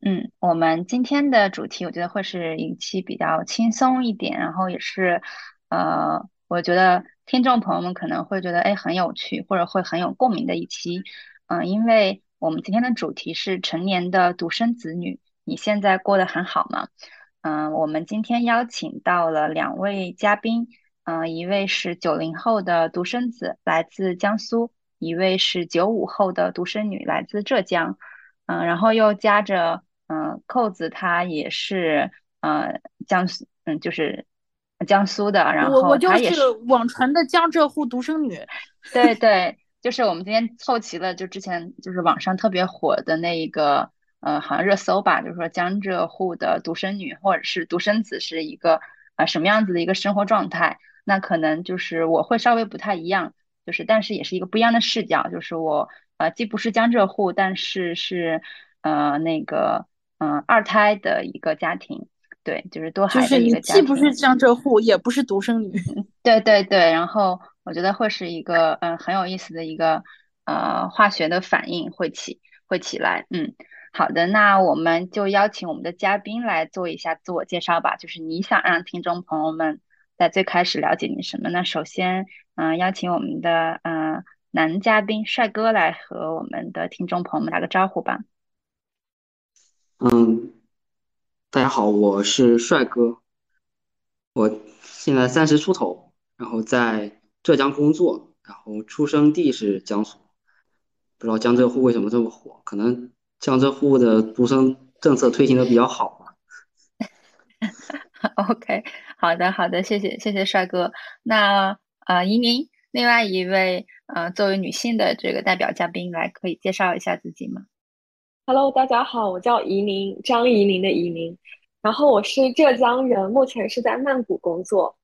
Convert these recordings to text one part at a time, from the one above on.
嗯，我们今天的主题我觉得会是一期比较轻松一点，然后也是，呃，我觉得听众朋友们可能会觉得哎很有趣，或者会很有共鸣的一期。嗯，因为我们今天的主题是成年的独生子女，你现在过得很好吗？嗯，我们今天邀请到了两位嘉宾，嗯，一位是九零后的独生子，来自江苏；一位是九五后的独生女，来自浙江。嗯，然后又夹着。嗯，扣子他也是，呃，江苏，嗯，就是江苏的，然后他也是网传的江浙沪独生女。对对，就是我们今天凑齐了，就之前就是网上特别火的那一个，呃，好像热搜吧，就是说江浙沪的独生女或者是独生子是一个啊什么样子的一个生活状态。那可能就是我会稍微不太一样，就是但是也是一个不一样的视角，就是我呃既不是江浙沪，但是是呃那个。嗯，二胎的一个家庭，对，就是多孩的一个家庭。既不是江浙沪，也不是独生女。对对对，然后我觉得会是一个嗯很有意思的一个呃化学的反应会起会起来。嗯，好的，那我们就邀请我们的嘉宾来做一下自我介绍吧。就是你想让听众朋友们在最开始了解你什么？呢首先嗯邀请我们的嗯男嘉宾帅哥来和我们的听众朋友们打个招呼吧。嗯，大家好，我是帅哥，我现在三十出头，然后在浙江工作，然后出生地是江苏，不知道江浙沪为什么这么火，可能江浙沪的独生政策推行的比较好吧。OK，好的好的，谢谢谢谢帅哥。那呃，移民另外一位呃，作为女性的这个代表嘉宾来，可以介绍一下自己吗？Hello，大家好，我叫怡宁，张怡宁的怡宁，然后我是浙江人，目前是在曼谷工作。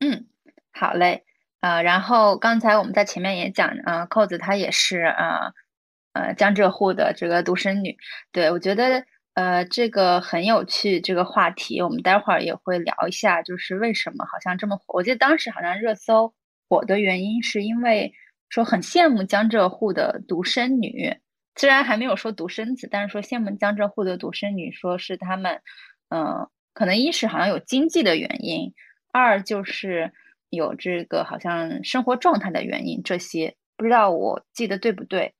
嗯，好嘞，呃，然后刚才我们在前面也讲，呃，扣子她也是呃呃江浙沪的这个独生女，对我觉得呃这个很有趣，这个话题我们待会儿也会聊一下，就是为什么好像这么火？我记得当时好像热搜火的原因是因为说很羡慕江浙沪的独生女。虽然还没有说独生子，但是说羡慕江浙沪的独生女，说是他们，嗯，可能一是好像有经济的原因，二就是有这个好像生活状态的原因，这些不知道我记得对不对？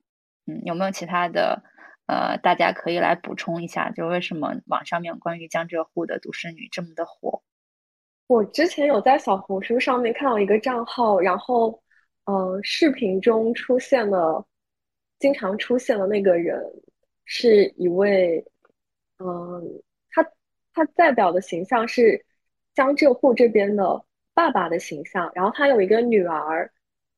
嗯，有没有其他的？呃，大家可以来补充一下，就为什么网上面关于江浙沪的独生女这么的火？我之前有在小红书上面看到一个账号，然后，呃，视频中出现了。经常出现的那个人是一位，嗯，他他代表的形象是江浙沪这边的爸爸的形象，然后他有一个女儿，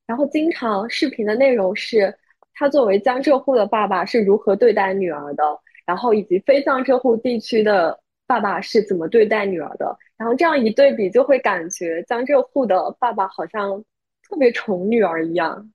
然后经常视频的内容是他作为江浙沪的爸爸是如何对待女儿的，然后以及非江浙沪地区的爸爸是怎么对待女儿的，然后这样一对比就会感觉江浙沪的爸爸好像特别宠女儿一样。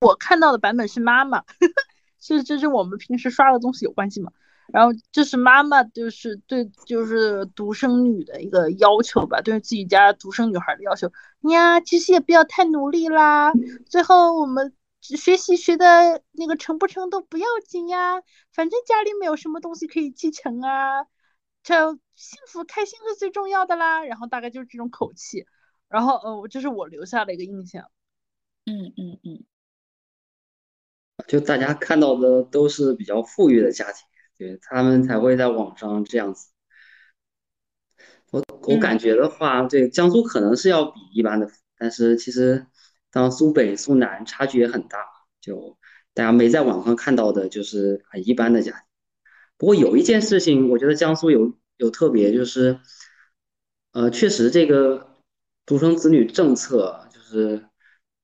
我看到的版本是妈妈，是这是我们平时刷的东西有关系吗？然后这是妈妈就是对就是独生女的一个要求吧，对自己家独生女孩的要求呀，其实也不要太努力啦，最后我们学习学的那个成不成都不要紧呀，反正家里没有什么东西可以继承啊，这幸福开心是最重要的啦。然后大概就是这种口气，然后呃，这是我留下的一个印象。嗯嗯嗯。就大家看到的都是比较富裕的家庭，对他们才会在网上这样子。我我感觉的话，对江苏可能是要比一般的，但是其实当苏北、苏南差距也很大。就大家没在网上看到的，就是很一般的家庭。不过有一件事情，我觉得江苏有有特别，就是呃，确实这个独生子女政策，就是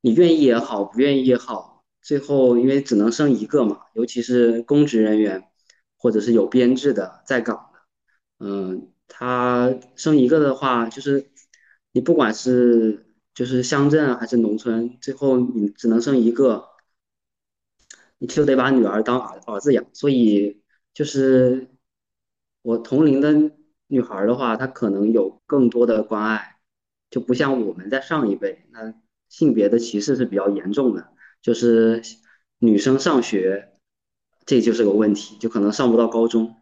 你愿意也好，不愿意也好。最后，因为只能生一个嘛，尤其是公职人员，或者是有编制的在岗的，嗯，他生一个的话，就是你不管是就是乡镇还是农村，最后你只能生一个，你就得把女儿当儿儿子养，所以就是我同龄的女孩的话，她可能有更多的关爱，就不像我们在上一辈，那性别的歧视是比较严重的，就是女生上学。这就是个问题，就可能上不到高中。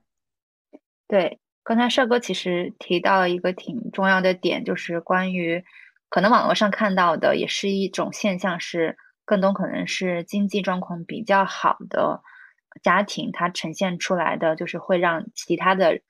对，刚才帅哥其实提到了一个挺重要的点，就是关于可能网络上看到的也是一种现象，是更多可能是经济状况比较好的家庭，它呈现出来的就是会让其他的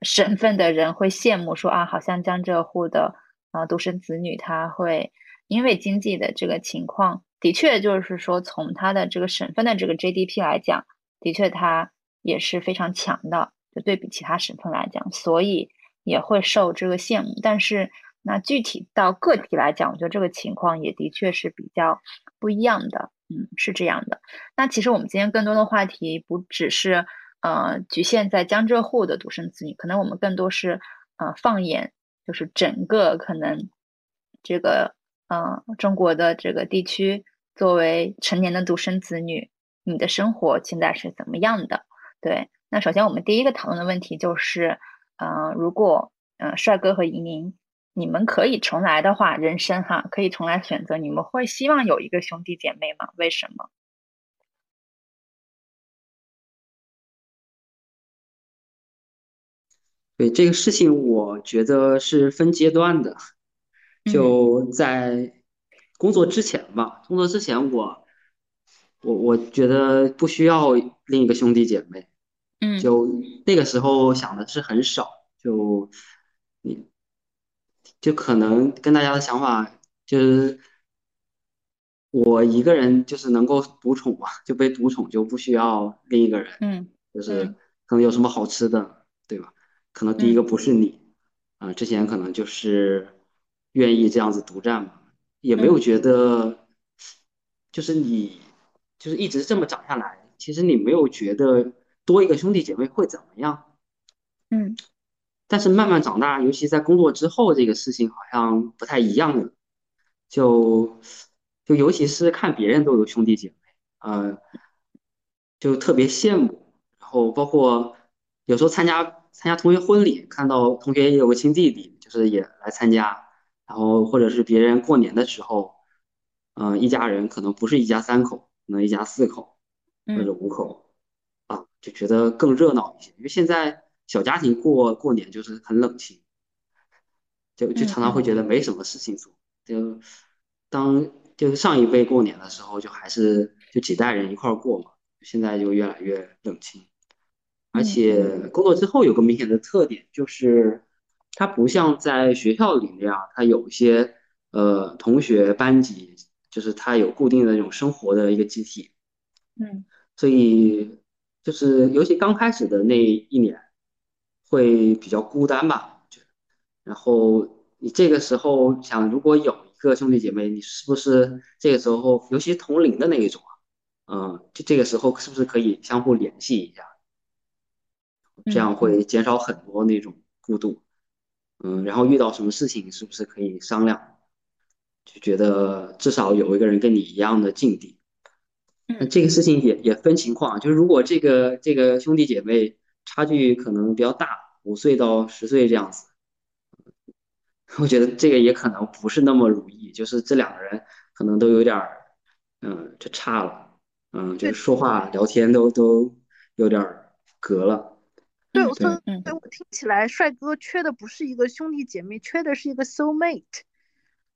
省份的人会羡慕，说啊，好像江浙沪的啊独生子女，他会因为经济的这个情况，的确就是说从他的这个省份的这个 GDP 来讲。的确，它也是非常强的，就对比其他省份来讲，所以也会受这个羡慕。但是，那具体到个体来讲，我觉得这个情况也的确是比较不一样的。嗯，是这样的。那其实我们今天更多的话题不只是呃局限在江浙沪的独生子女，可能我们更多是呃放眼就是整个可能这个呃中国的这个地区，作为成年的独生子女。你的生活现在是怎么样的？对，那首先我们第一个讨论的问题就是，呃，如果呃帅哥和莹莹你们可以重来的话，人生哈可以重来选择，你们会希望有一个兄弟姐妹吗？为什么？对这个事情，我觉得是分阶段的，就在工作之前吧，工作之前我。我我觉得不需要另一个兄弟姐妹，嗯，就那个时候想的是很少，就你，就可能跟大家的想法就是，我一个人就是能够独宠嘛，就被独宠就不需要另一个人，嗯，就是可能有什么好吃的，对吧？可能第一个不是你，啊，之前可能就是愿意这样子独占嘛，也没有觉得，就是你。就是一直这么长下来，其实你没有觉得多一个兄弟姐妹会怎么样，嗯，但是慢慢长大，尤其在工作之后，这个事情好像不太一样了，就就尤其是看别人都有兄弟姐妹，呃，就特别羡慕，然后包括有时候参加参加同学婚礼，看到同学也有个亲弟弟，就是也来参加，然后或者是别人过年的时候，嗯，一家人可能不是一家三口。可能一家四口或者五口啊，就觉得更热闹一些。因为现在小家庭过过年就是很冷清，就就常常会觉得没什么事情做。就当就是上一辈过年的时候，就还是就几代人一块过嘛。现在就越来越冷清，而且工作之后有个明显的特点，就是它不像在学校里那样，它有一些呃同学班级。就是他有固定的那种生活的一个集体，嗯，所以就是尤其刚开始的那一年会比较孤单吧，就然后你这个时候想，如果有一个兄弟姐妹，你是不是这个时候，尤其同龄的那一种啊，嗯，就这个时候是不是可以相互联系一下，这样。会减少很多那种孤独，嗯，然后遇到什么事情是不是可以商量？就觉得至少有一个人跟你一样的境地，那这个事情也也分情况，就是如果这个这个兄弟姐妹差距可能比较大，五岁到十岁这样子，我觉得这个也可能不是那么如意，就是这两个人可能都有点儿，嗯，就差了，嗯，就是说话聊天都都有点隔了。对，所以所以我听起来，帅哥缺的不是一个兄弟姐妹，缺的是一个 soul mate。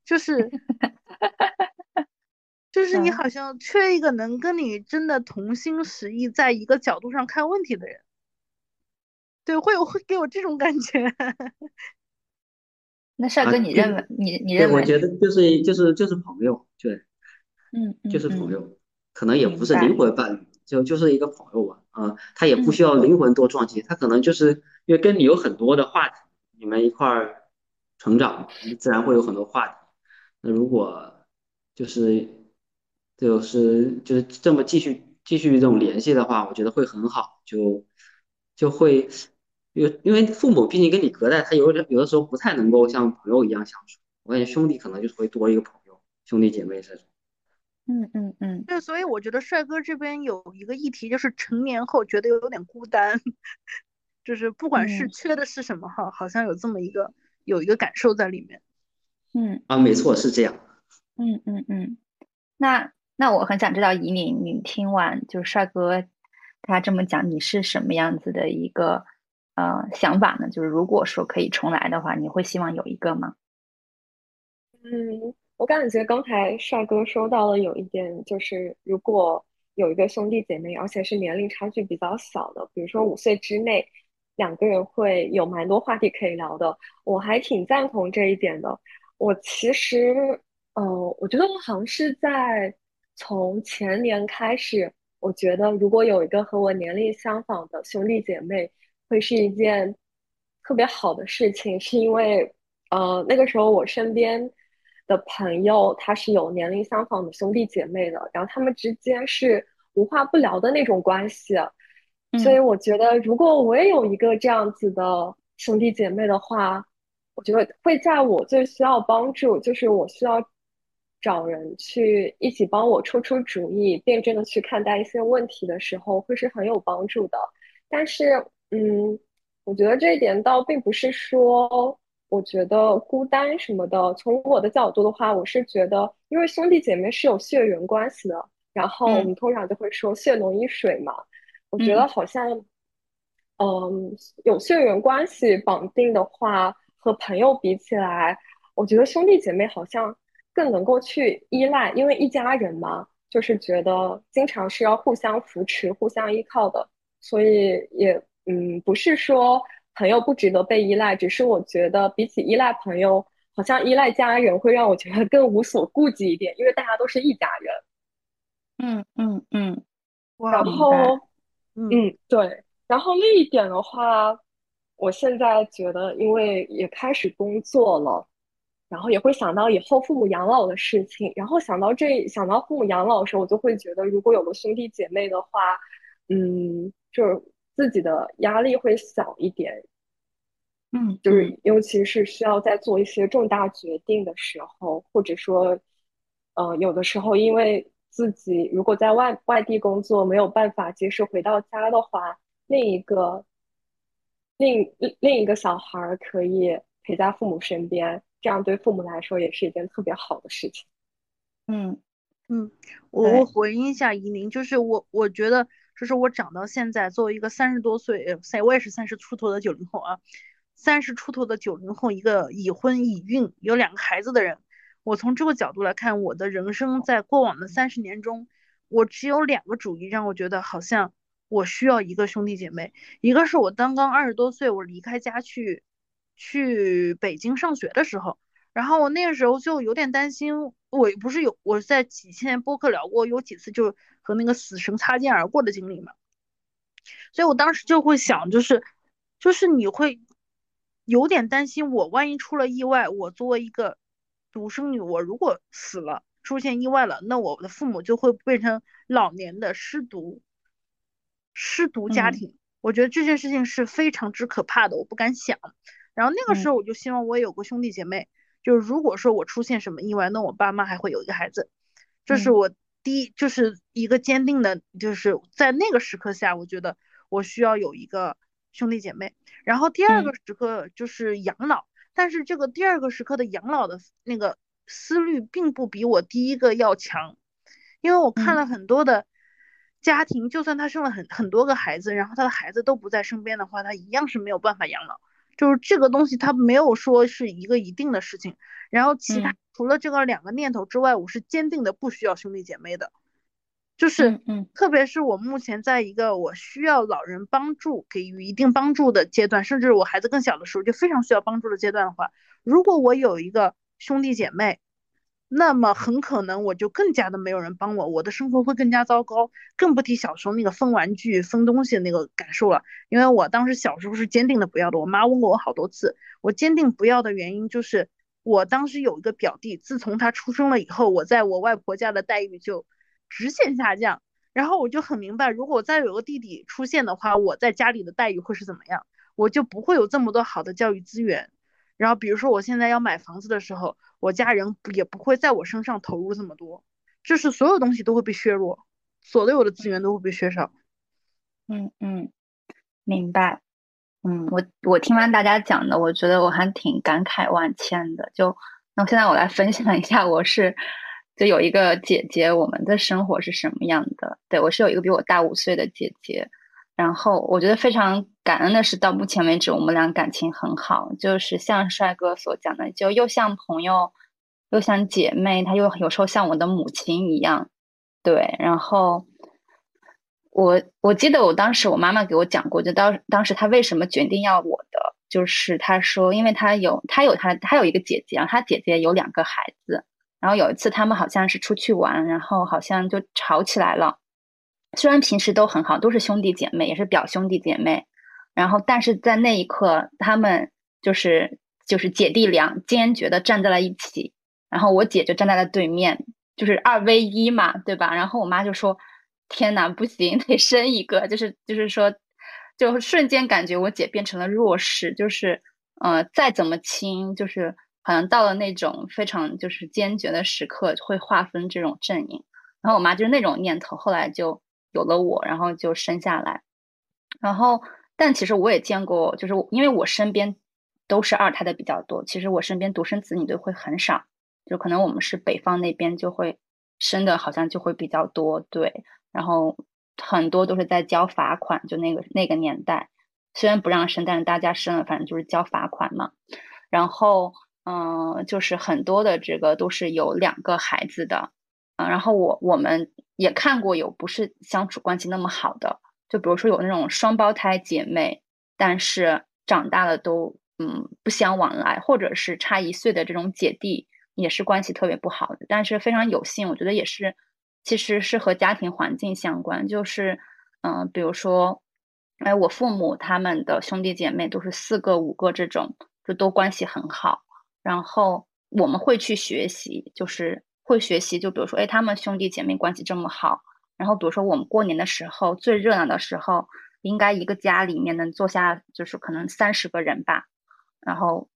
就是，就是你好像缺一个能跟你真的同心实意，在一个角度上看问题的人，对，会有会给我这种感觉。那帅哥，你认为你你认为？我觉得就是就是就是朋友，对，嗯，就是朋友，可能也不是灵魂伴侣，就就是一个朋友吧，啊，他也不需要灵魂多撞击，他可能就是因为跟你有很多的话题，你们一块儿成长，自然会有很多话题。那如果就是就是就是这么继续继续这种联系的话，我觉得会很好。就就会因为因为父母毕竟跟你隔代，他有的有的时候不太能够像朋友一样相处。我感觉兄弟可能就是会多一个朋友，兄弟姐妹这种。嗯嗯嗯，对，所以我觉得帅哥这边有一个议题，就是成年后觉得有点孤单，就是不管是缺的是什么哈，好像有这么一个有一个感受在里面。嗯啊，没错，是这样。嗯嗯嗯，那那我很想知道，以你你听完就是帅哥他这么讲，你是什么样子的一个呃想法呢？就是如果说可以重来的话，你会希望有一个吗？嗯。我感觉刚才帅哥说到了有一点，就是如果有一个兄弟姐妹，而且是年龄差距比较小的，比如说五岁之内，两个人会有蛮多话题可以聊的。我还挺赞同这一点的。我其实，呃，我觉得我好像是在从前年开始，我觉得如果有一个和我年龄相仿的兄弟姐妹，会是一件特别好的事情，是因为，呃，那个时候我身边。的朋友，他是有年龄相仿的兄弟姐妹的，然后他们之间是无话不聊的那种关系，所以我觉得如果我也有一个这样子的兄弟姐妹的话，我觉得会在我最需要帮助，就是我需要找人去一起帮我出出主意，辩证的去看待一些问题的时候，会是很有帮助的。但是，嗯，我觉得这一点倒并不是说。我觉得孤单什么的，从我的角度的话，我是觉得，因为兄弟姐妹是有血缘关系的，然后我们通常就会说血浓于水嘛。我觉得好像，嗯，有血缘关系绑定的话，和朋友比起来，我觉得兄弟姐妹好像更能够去依赖，因为一家人嘛，就是觉得经常是要互相扶持、互相依靠的，所以也，嗯，不是说。朋友不值得被依赖，只是我觉得比起依赖朋友，好像依赖家人会让我觉得更无所顾忌一点，因为大家都是一家人。嗯嗯嗯。然后，嗯，对。然后另一点的话，我现在觉得，因为也开始工作了，然后也会想到以后父母养老的事情。然后想到这，想到父母养老的时候，我就会觉得，如果有个兄弟姐妹的话，嗯，就是。自己的压力会小一点，嗯，就是尤其是需要在做一些重大决定的时候，或者说，呃，有的时候因为自己如果在外外地工作没有办法及时回到家的话，另一个另另一个小孩可以陪在父母身边，这样对父母来说也是一件特别好的事情。嗯嗯，我我回应一下依宁，就是我我觉得。这是我长到现在，作为一个三十多岁，三我也是三十出头的九零后啊，三十出头的九零后，一个已婚已孕有两个孩子的人，我从这个角度来看，我的人生在过往的三十年中，我只有两个主意让我觉得好像我需要一个兄弟姐妹，一个是我刚刚二十多岁，我离开家去去北京上学的时候，然后我那个时候就有点担心，我不是有我在几千播客聊过，有几次就。和那个死神擦肩而过的经历嘛，所以我当时就会想，就是，就是你会有点担心，我万一出了意外，我作为一个独生女，我如果死了，出现意外了，那我的父母就会变成老年的失独，失独家庭。我觉得这件事情是非常之可怕的，我不敢想。然后那个时候我就希望我有个兄弟姐妹，就是如果说我出现什么意外，那我爸妈还会有一个孩子，这是我。第一就是一个坚定的，就是在那个时刻下，我觉得我需要有一个兄弟姐妹。然后第二个时刻就是养老，但是这个第二个时刻的养老的那个思虑并不比我第一个要强，因为我看了很多的家庭，就算他生了很很多个孩子，然后他的孩子都不在身边的话，他一样是没有办法养老。就是这个东西，它没有说是一个一定的事情。然后其他。除了这个两个念头之外，我是坚定的不需要兄弟姐妹的，就是，嗯，特别是我目前在一个我需要老人帮助，给予一定帮助的阶段，甚至我孩子更小的时候就非常需要帮助的阶段的话，如果我有一个兄弟姐妹，那么很可能我就更加的没有人帮我，我的生活会更加糟糕，更不提小时候那个分玩具、分东西的那个感受了，因为我当时小时候是坚定的不要的，我妈问过我好多次，我坚定不要的原因就是。我当时有一个表弟，自从他出生了以后，我在我外婆家的待遇就直线下降。然后我就很明白，如果再有个弟弟出现的话，我在家里的待遇会是怎么样，我就不会有这么多好的教育资源。然后比如说我现在要买房子的时候，我家人也不会在我身上投入这么多，就是所有东西都会被削弱，所有的资源都会被削少。嗯嗯，明白。嗯，我我听完大家讲的，我觉得我还挺感慨万千的。就那现在我来分享一下，我是就有一个姐姐，我们的生活是什么样的？对我是有一个比我大五岁的姐姐，然后我觉得非常感恩的是，到目前为止我们俩感情很好，就是像帅哥所讲的，就又像朋友，又像姐妹，她又有时候像我的母亲一样。对，然后。我我记得我当时我妈妈给我讲过，就当当时她为什么决定要我的，就是她说，因为她有她有她她有一个姐姐，然后她姐姐有两个孩子，然后有一次他们好像是出去玩，然后好像就吵起来了。虽然平时都很好，都是兄弟姐妹，也是表兄弟姐妹，然后但是在那一刻，他们就是就是姐弟俩坚决的站在了一起，然后我姐就站在了对面，就是二 v 一嘛，对吧？然后我妈就说。天哪，不行，得生一个，就是就是说，就瞬间感觉我姐变成了弱势，就是呃，再怎么亲，就是好像到了那种非常就是坚决的时刻，会划分这种阵营。然后我妈就是那种念头，后来就有了我，然后就生下来。然后，但其实我也见过，就是因为我身边都是二胎的比较多，其实我身边独生子女的会很少，就可能我们是北方那边就会生的，好像就会比较多，对。然后很多都是在交罚款，就那个那个年代，虽然不让生，但是大家生了，反正就是交罚款嘛。然后，嗯，就是很多的这个都是有两个孩子的，嗯，然后我我们也看过有不是相处关系那么好的，就比如说有那种双胞胎姐妹，但是长大了都嗯不相往来，或者是差一岁的这种姐弟，也是关系特别不好的，但是非常有幸，我觉得也是。其实是和家庭环境相关，就是，嗯，比如说，哎，我父母他们的兄弟姐妹都是四个、五个这种，就都关系很好。然后我们会去学习，就是会学习，就比如说，哎，他们兄弟姐妹关系这么好。然后比如说我们过年的时候最热闹的时候，应该一个家里面能坐下，就是可能三十个人吧。然后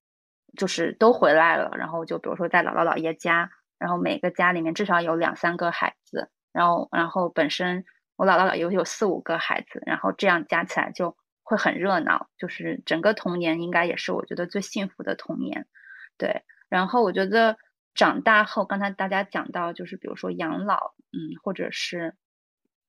就是都回来了，然后就比如说在姥姥姥爷家。然后每个家里面至少有两三个孩子，然后然后本身我姥姥姥爷有四五个孩子，然后这样加起来就会很热闹，就是整个童年应该也是我觉得最幸福的童年，对。然后我觉得长大后，刚才大家讲到就是比如说养老，嗯，或者是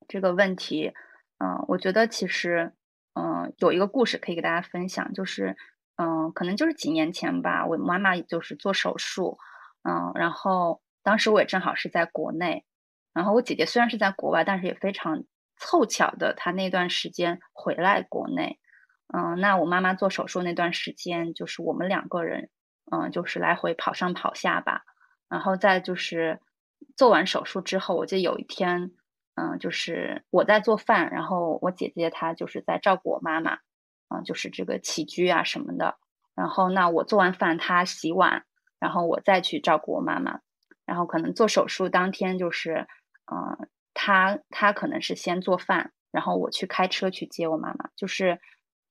这个问题，嗯，我觉得其实嗯有一个故事可以给大家分享，就是嗯可能就是几年前吧，我妈妈就是做手术。嗯，然后当时我也正好是在国内，然后我姐姐虽然是在国外，但是也非常凑巧的，她那段时间回来国内。嗯，那我妈妈做手术那段时间，就是我们两个人，嗯，就是来回跑上跑下吧。然后再就是做完手术之后，我记得有一天，嗯，就是我在做饭，然后我姐姐她就是在照顾我妈妈，嗯，就是这个起居啊什么的。然后那我做完饭，她洗碗。然后我再去照顾我妈妈，然后可能做手术当天就是，嗯，她她可能是先做饭，然后我去开车去接我妈妈，就是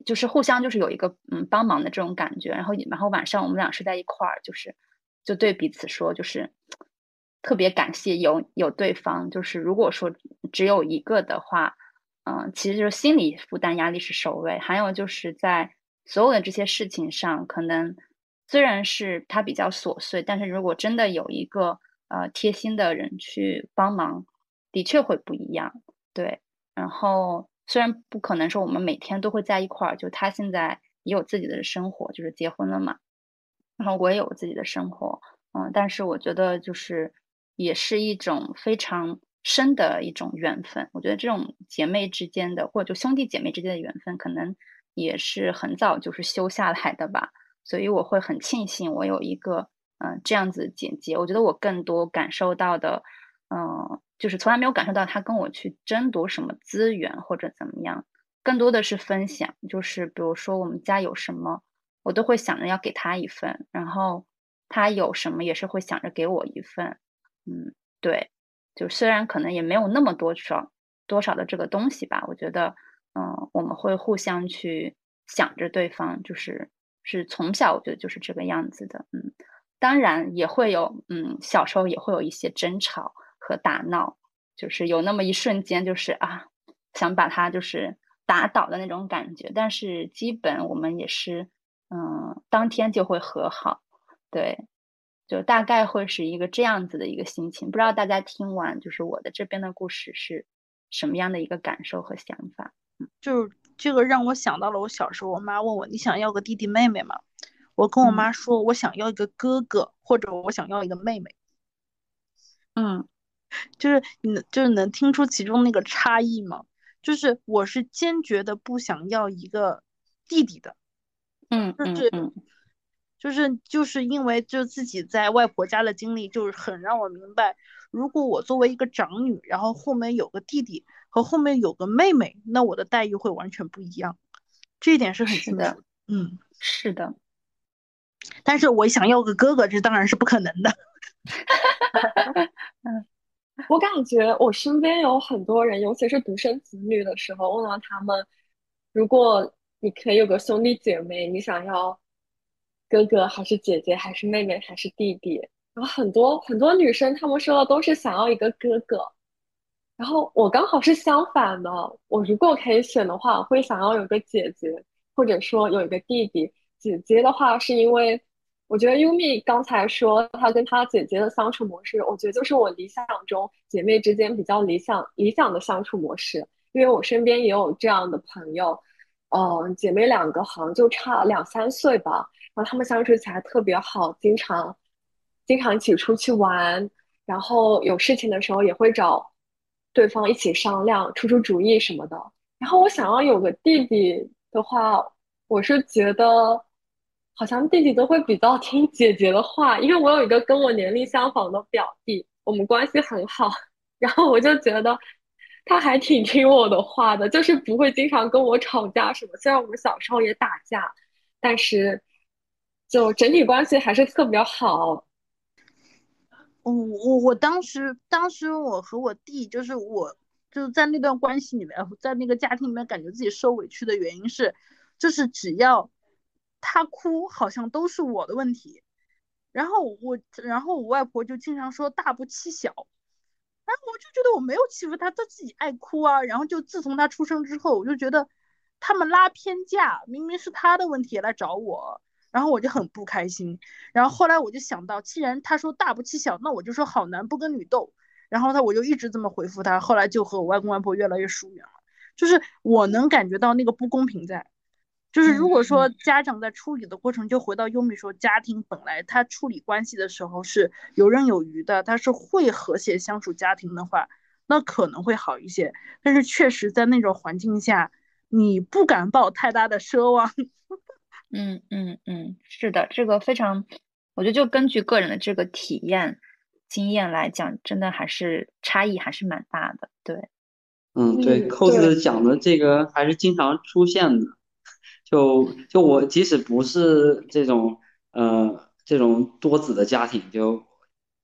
就是互相就是有一个嗯帮忙的这种感觉，然后然后晚上我们俩是在一块儿，就是就对彼此说，就是特别感谢有有对方，就是如果说只有一个的话，嗯，其实就是心理负担压力是首位，还有就是在所有的这些事情上可能。虽然是他比较琐碎，但是如果真的有一个呃贴心的人去帮忙，的确会不一样。对，然后虽然不可能说我们每天都会在一块儿，就他现在也有自己的生活，就是结婚了嘛，然后我也有自己的生活，嗯，但是我觉得就是也是一种非常深的一种缘分。我觉得这种姐妹之间的，或者就兄弟姐妹之间的缘分，可能也是很早就是修下来的吧。所以我会很庆幸我有一个嗯这样子姐姐，我觉得我更多感受到的，嗯，就是从来没有感受到她跟我去争夺什么资源或者怎么样，更多的是分享，就是比如说我们家有什么，我都会想着要给她一份，然后她有什么也是会想着给我一份，嗯，对，就虽然可能也没有那么多少，多少的这个东西吧。我觉得，嗯，我们会互相去想着对方，就是是从小我觉得就是这个样子的，嗯，当然也会有，嗯，小时候也会有一些争吵和打闹，就是有那么一瞬间，就是啊，想把他就是打倒的那种感觉，但是基本我们也是，嗯，当天就会和好，对。就大概会是一个这样子的一个心情，不知道大家听完就是我的这边的故事是什么样的一个感受和想法？嗯，就是这个让我想到了我小时候，我妈问我你想要个弟弟妹妹吗？我跟我妈说我想要一个哥哥，或者我想要一个妹妹。嗯，就是你就是能听出其中那个差异吗？就是我是坚决的不想要一个弟弟的。嗯嗯嗯。就是就是因为就自己在外婆家的经历，就是很让我明白，如果我作为一个长女，然后后面有个弟弟和后面有个妹妹，那我的待遇会完全不一样，这一点是很清楚的。嗯，是的。但是我想要个哥哥，这当然是不可能的。嗯，我感觉我身边有很多人，尤其是独生子女的时候，问到他们，如果你可以有个兄弟姐妹，你想要？哥哥还是姐姐还是妹妹还是弟弟？然后很多很多女生她们说的都是想要一个哥哥，然后我刚好是相反的。我如果可以选的话，我会想要有个姐姐，或者说有一个弟弟。姐姐的话是因为我觉得优米刚才说她跟她姐姐的相处模式，我觉得就是我理想中姐妹之间比较理想理想的相处模式。因为我身边也有这样的朋友，嗯，姐妹两个好像就差两三岁吧。他们相处起来特别好，经常经常一起出去玩，然后有事情的时候也会找对方一起商量，出出主意什么的。然后我想要有个弟弟的话，我是觉得好像弟弟都会比较 听姐姐的话，因为我有一个跟我年龄相仿的表弟，我们关系很好，然后我就觉得他还挺听我的话的，就是不会经常跟我吵架什么。虽然我们小时候也打架，但是。就整体关系还是特别好。我我我当时当时我和我弟就是我就是在那段关系里面，在那个家庭里面，感觉自己受委屈的原因是，就是只要他哭，好像都是我的问题。然后我然后我外婆就经常说大不欺小，然后我就觉得我没有欺负他，他自己爱哭啊。然后就自从他出生之后，我就觉得他们拉偏架，明明是他的问题来找我。然后我就很不开心，然后后来我就想到，既然他说大不欺小，那我就说好男不跟女斗。然后他我就一直这么回复他，后来就和我外公外婆越来越疏远了。就是我能感觉到那个不公平在，就是如果说家长在处理的过程，就回到优米说，家庭本来他处理关系的时候是游刃有余的，他是会和谐相处家庭的话，那可能会好一些。但是确实在那种环境下，你不敢抱太大的奢望。嗯嗯嗯，是的，这个非常，我觉得就根据个人的这个体验经验来讲，真的还是差异还是蛮大的。对，嗯，对，扣子讲的这个还是经常出现的。就就我即使不是这种呃这种多子的家庭，就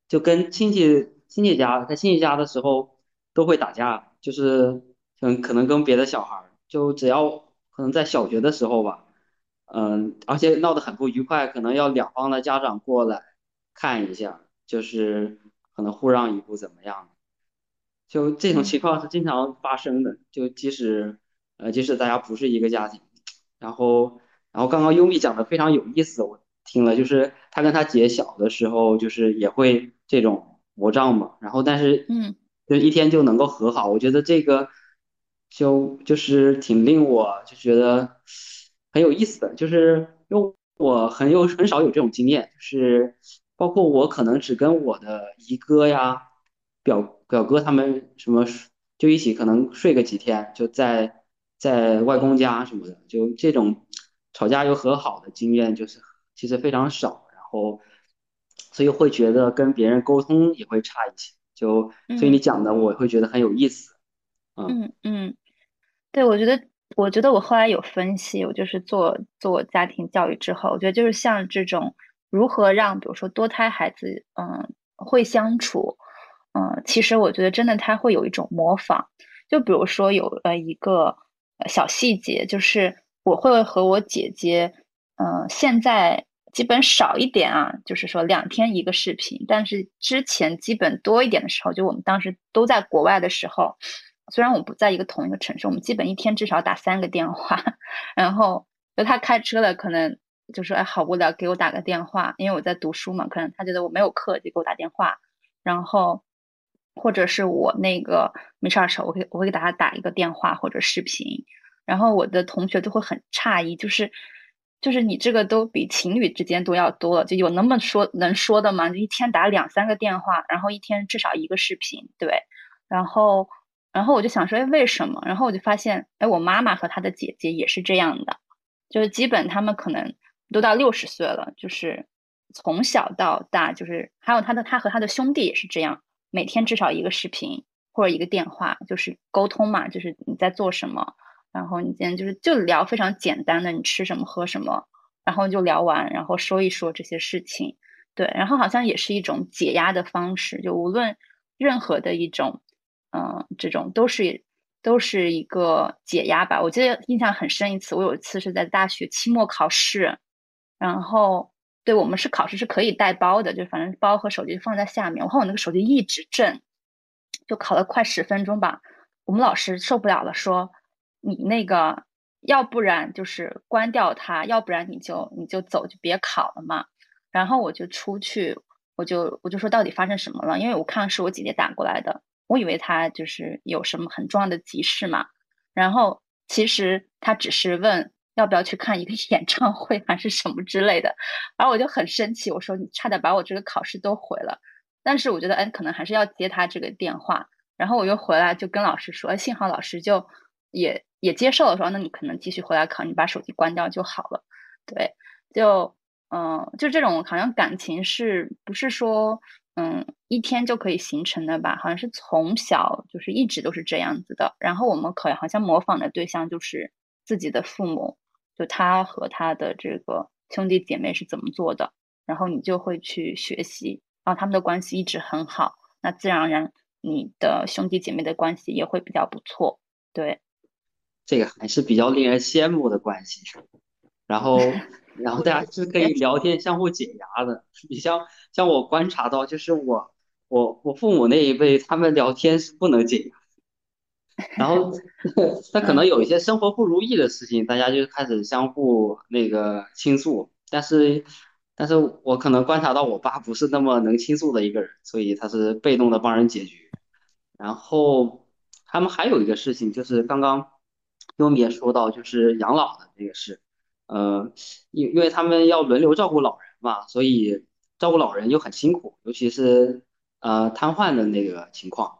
就跟亲戚亲戚家在亲戚家的时候都会打架，就是嗯可能跟别的小孩儿，就只要可能在小学的时候吧。嗯，而且闹得很不愉快，可能要两方的家长过来看一下，就是可能互让一步怎么样？就这种情况是经常发生的。就即使呃，即使大家不是一个家庭，然后然后刚刚优米讲的非常有意思，我听了，就是他跟他姐小的时候，就是也会这种魔障嘛，然后但是嗯，就一天就能够和好，我觉得这个就就是挺令我就觉得。很有意思的就是，因为我很有很少有这种经验，就是包括我可能只跟我的姨哥呀、表表哥他们什么就一起可能睡个几天，就在在外公家什么的，就这种吵架又和好的经验就是其实非常少，然后所以会觉得跟别人沟通也会差一些，就所以你讲的我会觉得很有意思，嗯嗯，对我觉得。我觉得我后来有分析，我就是做做家庭教育之后，我觉得就是像这种如何让，比如说多胎孩子，嗯，会相处，嗯，其实我觉得真的他会有一种模仿，就比如说有呃一个小细节，就是我会和我姐姐，嗯，现在基本少一点啊，就是说两天一个视频，但是之前基本多一点的时候，就我们当时都在国外的时候，虽然我们不在一个同一个城市，我们基本一天至少打三个电话，然后就他开车了，可能就说哎好无聊，给我打个电话，因为我在读书嘛，可能他觉得我没有课就给我打电话，然后。或者是我那个没事儿的时候，我会我会给大家打一个电话或者视频，然后我的同学就会很诧异，就是就是你这个都比情侣之间都要多了，就有那么说能说的吗？就一天打两三个电话，然后一天至少一个视频，对，然后然后我就想说，哎，为什么？然后我就发现，哎，我妈妈和她的姐姐也是这样的，就是基本他们可能都到六十岁了，就是从小到大，就是还有他的他和他的兄弟也是这样。每天至少一个视频或者一个电话，就是沟通嘛，就是你在做什么，然后你今天就是就聊非常简单的，你吃什么喝什么，然后就聊完，然后说一说这些事情，对，然后好像也是一种解压的方式，就无论任何的一种，嗯，这种都是都是一个解压吧。我记得印象很深一次，我有一次是在大学期末考试，然后。对我们是考试是可以带包的，就反正包和手机放在下面。我看我那个手机一直震，就考了快十分钟吧。我们老师受不了了，说你那个要不然就是关掉它，要不然你就你就走，就别考了嘛。然后我就出去，我就我就说到底发生什么了？因为我看是我姐姐打过来的，我以为他就是有什么很重要的急事嘛。然后其实他只是问。要不要去看一个 演唱会还是什么之类的？然后我就很生气，我说你差点把我这个考试都毁了。但是我觉得，哎，可能还是要接他这个电话。然后我又回来就跟老师说，幸好老师就也也接受了，说那你可能继续回来考，你把手机关掉就好了。对，就嗯，就这种好像感情是不是说嗯一天就可以形成的吧？好像是从小就是一直都是这样子的。然后我们可好像模仿的对象就是自己的父母。就他和他的这个兄弟姐妹是怎么做的，然后你就会去学习，然后他们的关系一直很好，那自然而然你的兄弟姐妹的关系也会比较不错。对，这个还是比较令人羡慕的关系。然后，然后大家是可以聊天相互解压的。你像像我观察到，就是我我我父母那一辈，他们聊天是不能解压。然后，他可能有一些生活不如意的事情，大家就开始相互那个倾诉。但是，但是我可能观察到我爸不是那么能倾诉的一个人，所以他是被动的帮人解决。然后，他们还有一个事情，就是刚刚优米也说到，就是养老的这个事。呃，因因为他们要轮流照顾老人嘛，所以照顾老人又很辛苦，尤其是呃瘫痪的那个情况。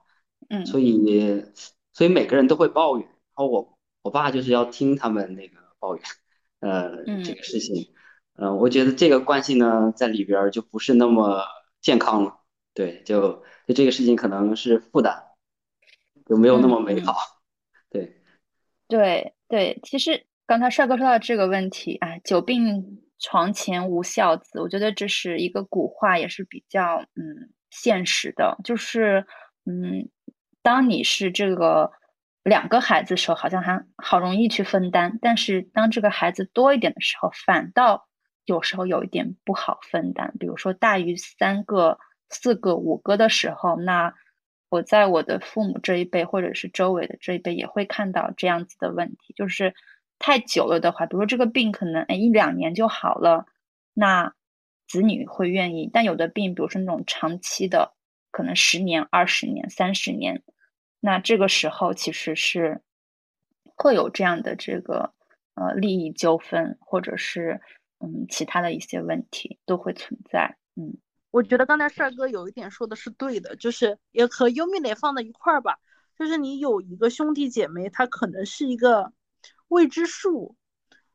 嗯，所以。所以每个人都会抱怨，然后我我爸就是要听他们那个抱怨，呃，这个事情，嗯，我觉得这个关系呢，在里边就不是那么健康了，对，就就这个事情可能是负担，就没有那么美好，对，对对，其实刚才帅哥说到这个问题，哎，久病床前无孝子，我觉得这是一个古话，也是比较嗯现实的，就是嗯。当你是这个两个孩子的时候，好像还好容易去分担；但是当这个孩子多一点的时候，反倒有时候有一点不好分担。比如说大于三个、四个、五个的时候，那我在我的父母这一辈，或者是周围的这一辈，也会看到这样子的问题。就是太久了的话，比如说这个病可能哎一两年就好了，那子女会愿意；但有的病，比如说那种长期的，可能十年、二十年、三十年。那这个时候其实是会有这样的这个呃利益纠纷，或者是嗯其他的一些问题都会存在。嗯，我觉得刚才帅哥有一点说的是对的，就是也和优米得放在一块儿吧。就是你有一个兄弟姐妹，他可能是一个未知数，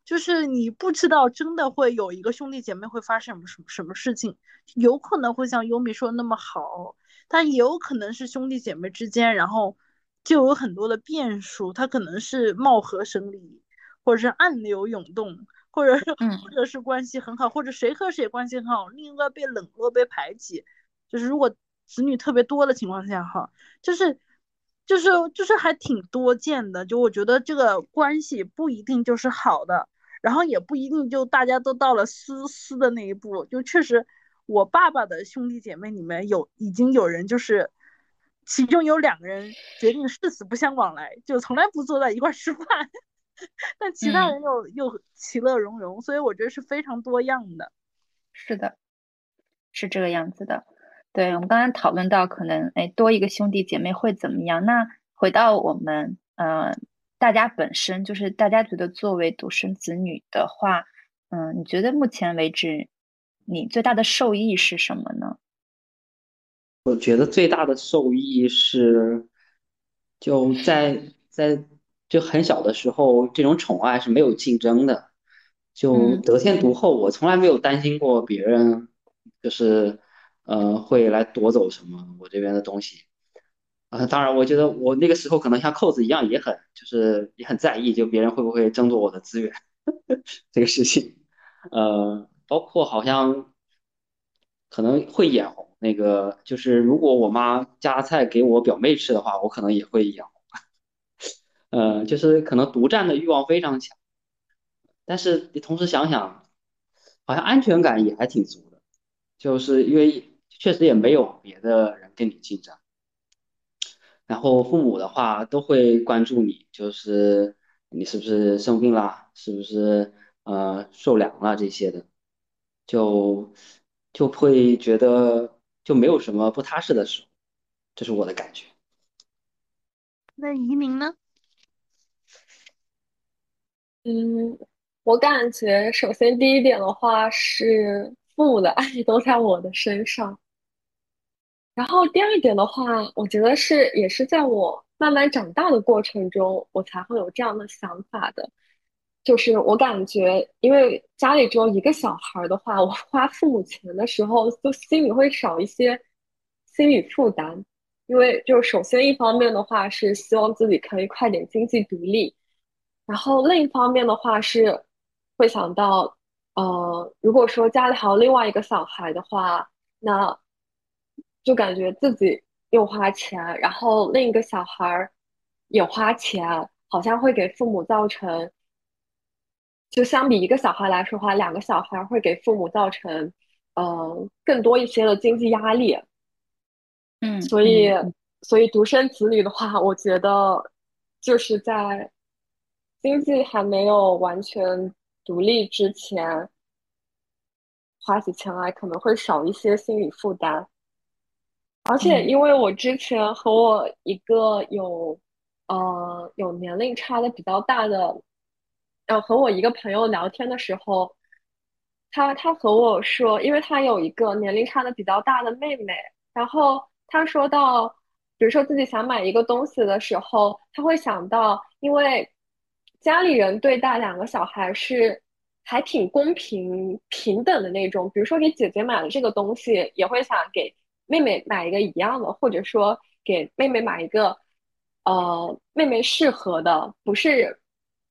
就是你不知道真的会有一个兄弟姐妹会发生什么什么什么事情，有可能会像优米说的那么好。但也有可能是兄弟姐妹之间，然后就有很多的变数。他可能是貌合神离，或者是暗流涌动，或者是或者是关系很好，或者谁和谁关系很好，另一个被冷落、被排挤。就是如果子女特别多的情况下，哈，就是就是就是还挺多见的。就我觉得这个关系不一定就是好的，然后也不一定就大家都到了撕撕的那一步。就确实，我爸爸的兄弟姐妹里面有已经有人就是，其中有两个人决定誓死不相往来，就从来不坐在一块吃饭。但其他人又又其乐融融，所以我觉得是非常多样的。是的，是这个样子的。对我们刚刚讨论到，可能哎多一个兄弟姐妹会怎么样？那回到我们呃大家本身，就是大家觉得作为独生子女的话，嗯，你觉得目前为止你最大的受益是什么呢？我觉得最大的受益是就在在。就很小的时候，这种宠爱是没有竞争的，就得天独厚。我从来没有担心过别人，就是呃会来夺走什么我这边的东西。啊，当然，我觉得我那个时候可能像扣子一样，也很就是也很在意，就别人会不会争夺我的资源 这个事情。呃，包括好像可能会眼红那个，就是如果我妈夹菜给我表妹吃的话，我可能也会眼红。呃，就是可能独占的欲望非常强，但是你同时想想，好像安全感也还挺足的，就是因为确实也没有别的人跟你竞争，然后父母的话都会关注你，就是你是不是生病啦，是不是呃受凉了这些的，就就会觉得就没有什么不踏实的时候，这是我的感觉。那移民呢？嗯，我感觉首先第一点的话是父母的爱都在我的身上，然后第二点的话，我觉得是也是在我慢慢长大的过程中，我才会有这样的想法的。就是我感觉，因为家里只有一个小孩的话，我花父母钱的时候，就心里会少一些心理负担。因为就首先一方面的话是希望自己可以快点经济独立。然后另一方面的话是，会想到，呃，如果说家里还有另外一个小孩的话，那就感觉自己又花钱，然后另一个小孩也花钱，好像会给父母造成，就相比一个小孩来说的话，两个小孩会给父母造成，呃，更多一些的经济压力。嗯，所以，所以独生子女的话，我觉得就是在。经济还没有完全独立之前，花起钱来可能会少一些心理负担。而且，因为我之前和我一个有呃有年龄差的比较大的，呃和我一个朋友聊天的时候，他他和我说，因为他有一个年龄差的比较大的妹妹，然后他说到，比如说自己想买一个东西的时候，他会想到，因为。家里人对待两个小孩是还挺公平平等的那种，比如说给姐姐买了这个东西，也会想给妹妹买一个一样的，或者说给妹妹买一个，呃，妹妹适合的，不是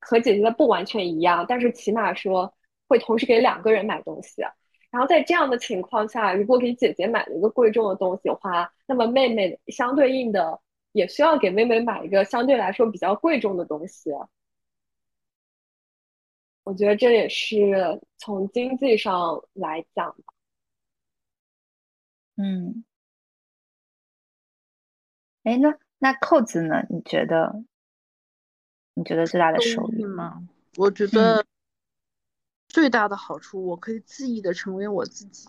和姐姐的不完全一样，但是起码说会同时给两个人买东西。然后在这样的情况下，如果给姐姐买了一个贵重的东西的话，那么妹妹相对应的也需要给妹妹买一个相对来说比较贵重的东西。我觉得这也是从经济上来讲吧。嗯，哎，那那扣子呢？你觉得？你觉得最大的收益吗？我觉得最大的好处，我可以恣意的成为我自己。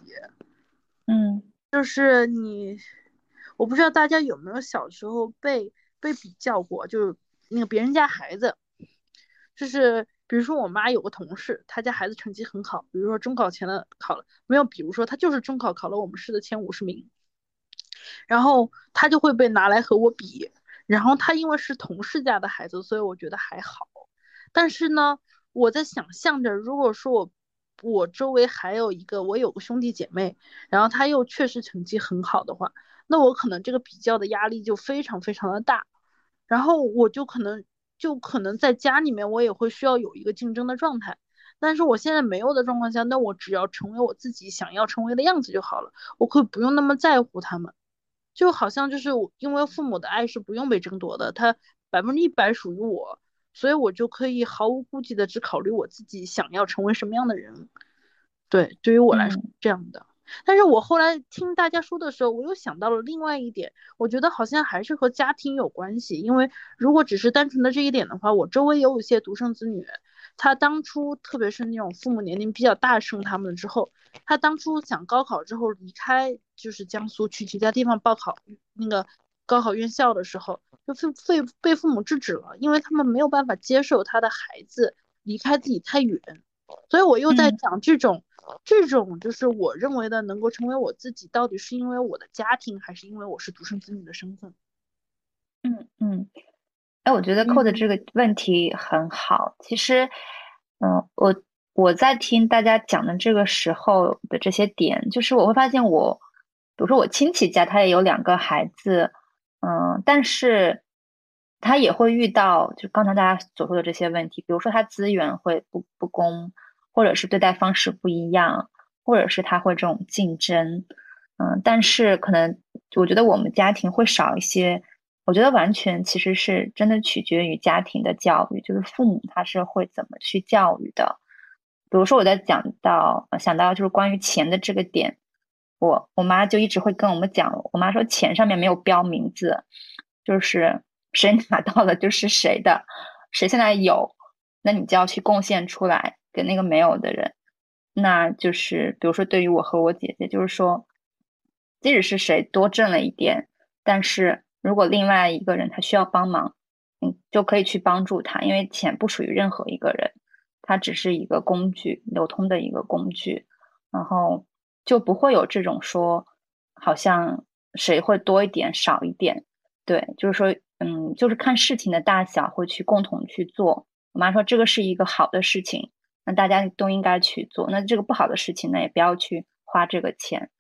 嗯，就是你，我不知道大家有没有小时候被被比较过，就是那个别人家孩子，就是。比如说，我妈有个同事，她家孩子成绩很好，比如说中考前的考了没有？比如说他就是中考考了我们市的前五十名，然后他就会被拿来和我比。然后他因为是同事家的孩子，所以我觉得还好。但是呢，我在想象着，如果说我我周围还有一个我有个兄弟姐妹，然后他又确实成绩很好的话，那我可能这个比较的压力就非常非常的大，然后我就可能。就可能在家里面，我也会需要有一个竞争的状态，但是我现在没有的状况下，那我只要成为我自己想要成为的样子就好了，我可以不用那么在乎他们。就好像就是因为父母的爱是不用被争夺的，他百分之一百属于我，所以我就可以毫无顾忌的只考虑我自己想要成为什么样的人。对，对于我来说这样的。但是我后来听大家说的时候，我又想到了另外一点，我觉得好像还是和家庭有关系。因为如果只是单纯的这一点的话，我周围也有一些独生子女，他当初特别是那种父母年龄比较大生他们之后，他当初想高考之后离开就是江苏去其他地方报考那个高考院校的时候，就被被被父母制止了，因为他们没有办法接受他的孩子离开自己太远。所以我又在讲这种。这种就是我认为的能够成为我自己，到底是因为我的家庭，还是因为我是独生子女的身份？嗯嗯，哎，我觉得扣的这个问题很好。其实，嗯，我我在听大家讲的这个时候的这些点，就是我会发现，我比如说我亲戚家他也有两个孩子，嗯，但是他也会遇到就刚才大家所说的这些问题，比如说他资源会不不公。或者是对待方式不一样，或者是他会这种竞争，嗯，但是可能我觉得我们家庭会少一些。我觉得完全其实是真的取决于家庭的教育，就是父母他是会怎么去教育的。比如说我在讲到想到就是关于钱的这个点，我我妈就一直会跟我们讲，我妈说钱上面没有标名字，就是谁拿到了就是谁的，谁现在有，那你就要去贡献出来。给那个没有的人，那就是比如说，对于我和我姐姐，就是说，即使是谁多挣了一点，但是如果另外一个人他需要帮忙，嗯，就可以去帮助他，因为钱不属于任何一个人，它只是一个工具，流通的一个工具，然后就不会有这种说，好像谁会多一点少一点，对，就是说，嗯，就是看事情的大小会去共同去做。我妈说这个是一个好的事情。那大家都应该去做。那这个不好的事情呢，也不要去花这个钱。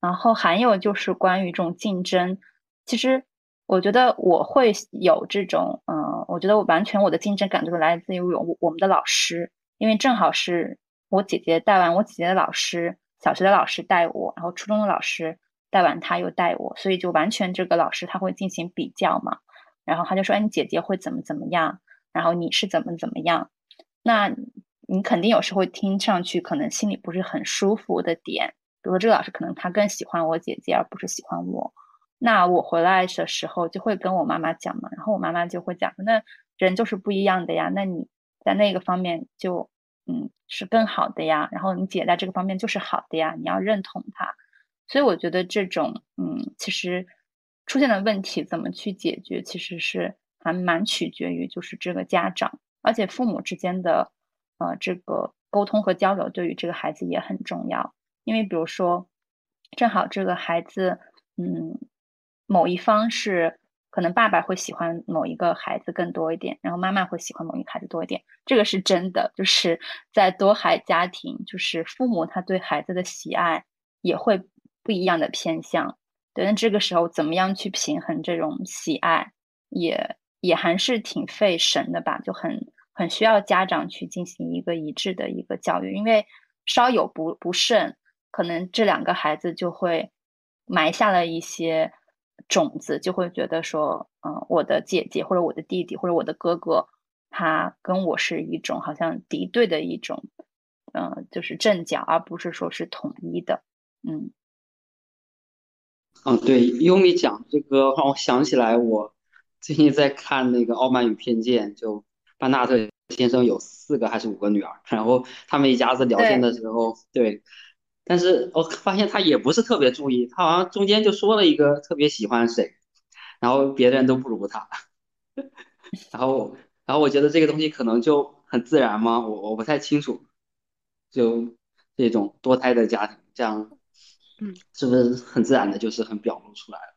然后还有就是关于这种竞争，其实我觉得我会有这种，嗯，我觉得我完全我的竞争感就是来自于我我们的老师，因为正好是我姐姐带完我姐姐的老师，小学的老师带我，然后初中的老师带完他又带我，所以就完全这个老师他会进行比较嘛。然后他就说：“哎，你姐姐会怎么怎么样？然后你是怎么怎么样？”那。你肯定有时会听上去可能心里不是很舒服的点，比如说这个老师可能他更喜欢我姐姐而不是喜欢我，那我回来的时候就会跟我妈妈讲嘛，然后我妈妈就会讲，那人就是不一样的呀，那你在那个方面就嗯是更好的呀，然后你姐在这个方面就是好的呀，你要认同她，所以我觉得这种嗯其实出现的问题怎么去解决，其实是还蛮取决于就是这个家长，而且父母之间的。呃，这个沟通和交流对于这个孩子也很重要，因为比如说，正好这个孩子，嗯，某一方是可能爸爸会喜欢某一个孩子更多一点，然后妈妈会喜欢某一个孩子多一点，这个是真的，就是在多孩家庭，就是父母他对孩子的喜爱也会不一样的偏向，对，那这个时候怎么样去平衡这种喜爱，也也还是挺费神的吧，就很。很需要家长去进行一个一致的一个教育，因为稍有不不慎，可能这两个孩子就会埋下了一些种子，就会觉得说，嗯，我的姐姐或者我的弟弟或者我的哥哥，他跟我是一种好像敌对的一种，嗯，就是阵脚，而不是说是统一的，嗯。嗯，对，优米讲这个让我想起来，我最近在看那个《傲慢与偏见》，就。班纳特先生有四个还是五个女儿，然后他们一家子聊天的时候，对，但是我发现他也不是特别注意，他好像中间就说了一个特别喜欢谁，然后别人都不如他，然后然后我觉得这个东西可能就很自然吗？我我不太清楚，就这种多胎的家庭这样，嗯，是不是很自然的，就是很表露出来了？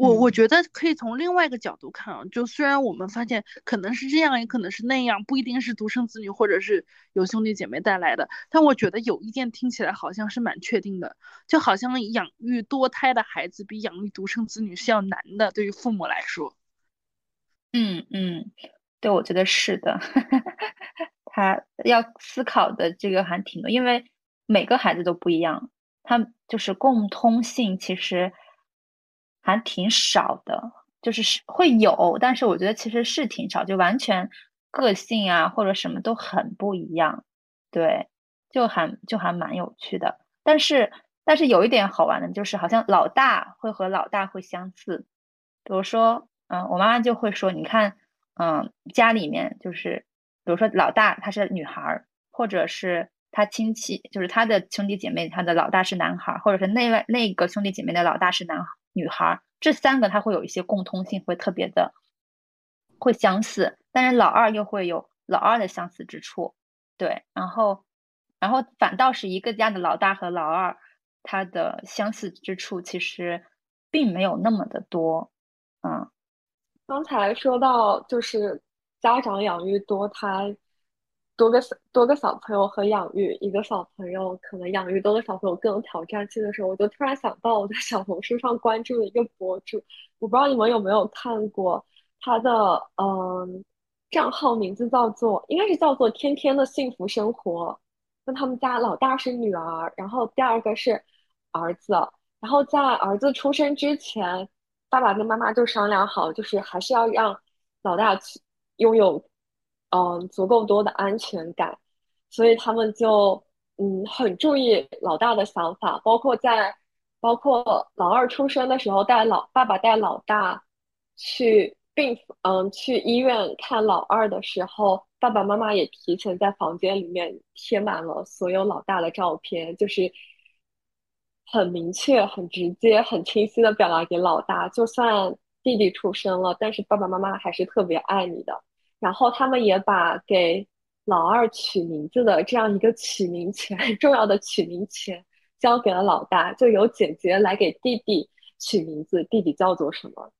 我我觉得可以从另外一个角度看啊，就虽然我们发现可能是这样，也可能是那样，不一定是独生子女或者是有兄弟姐妹带来的，但我觉得有一件听起来好像是蛮确定的，就好像养育多胎的孩子比养育独生子女是要难的，对于父母来说。嗯嗯，对，我觉得是的，他要思考的这个还挺多，因为每个孩子都不一样，他就是共通性其实。还挺少的，就是是会有，但是我觉得其实是挺少，就完全个性啊或者什么都很不一样，对，就还就还蛮有趣的。但是但是有一点好玩的就是，好像老大会和老大会相似，比如说，嗯，我妈妈就会说，你看，嗯，家里面就是，比如说老大她是女孩儿，或者是。他亲戚就是他的兄弟姐妹，他的老大是男孩，或者是那外那个兄弟姐妹的老大是男孩女孩，这三个他会有一些共通性，会特别的会相似，但是老二又会有老二的相似之处，对，然后然后反倒是一个家的老大和老二，他的相似之处其实并没有那么的多，嗯，刚才说到就是家长养育多胎。多个多个小朋友和养育一个小朋友，可能养育多个小朋友更有挑战性的时候，我就突然想到我在小红书上关注的一个博主，我不知道你们有没有看过他的嗯账号名字叫做应该是叫做天天的幸福生活。那他们家老大是女儿，然后第二个是儿子，然后在儿子出生之前，爸爸跟妈妈就商量好，就是还是要让老大去拥有。嗯，足够多的安全感，所以他们就嗯很注意老大的想法，包括在包括老二出生的时候带老爸爸带老大去病嗯去医院看老二的时候，爸爸妈妈也提前在房间里面贴满了所有老大的照片，就是很明确、很直接、很清晰的表达给老大，就算弟弟出生了，但是爸爸妈妈还是特别爱你的。然后他们也把给老二取名字的这样一个取名权，重要的取名权交给了老大，就由姐姐来给弟弟取名字，弟弟叫做什么？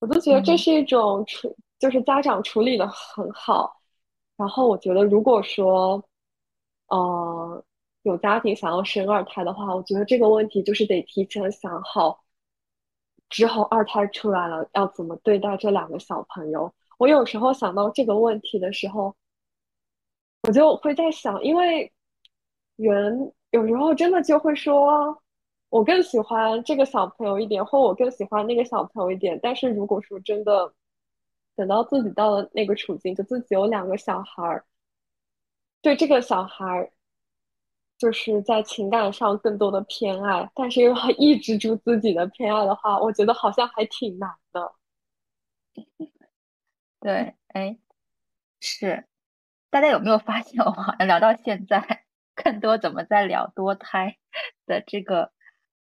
我都觉得这是一种处，就是家长处理的很好。然后我觉得，如果说，呃，有家庭想要生二胎的话，我觉得这个问题就是得提前想好，之后二胎出来了要怎么对待这两个小朋友。我有时候想到这个问题的时候，我就会在想，因为人有时候真的就会说，我更喜欢这个小朋友一点，或我更喜欢那个小朋友一点。但是如果说真的等到自己到了那个处境，就自己有两个小孩儿，对这个小孩儿就是在情感上更多的偏爱，但是又要抑制住自己的偏爱的话，我觉得好像还挺难的。对，哎，是，大家有没有发现，我们好像聊到现在，更多怎么在聊多胎的这个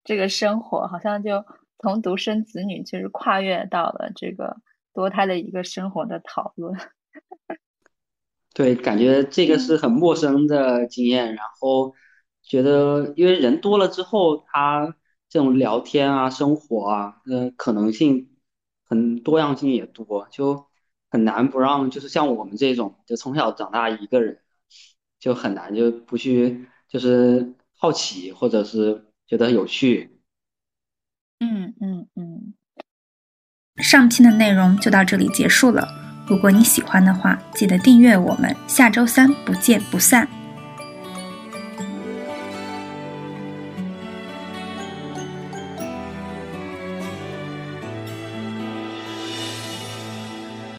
这个生活，好像就从独生子女，就是跨越到了这个多胎的一个生活的讨论。对，感觉这个是很陌生的经验，然后觉得，因为人多了之后，他这种聊天啊、生活啊，嗯，可能性很多样性也多，就。很难不让，就是像我们这种，就从小长大一个人，就很难就不去，就是好奇或者是觉得有趣。嗯嗯嗯。上期的内容就到这里结束了。如果你喜欢的话，记得订阅我们，下周三不见不散。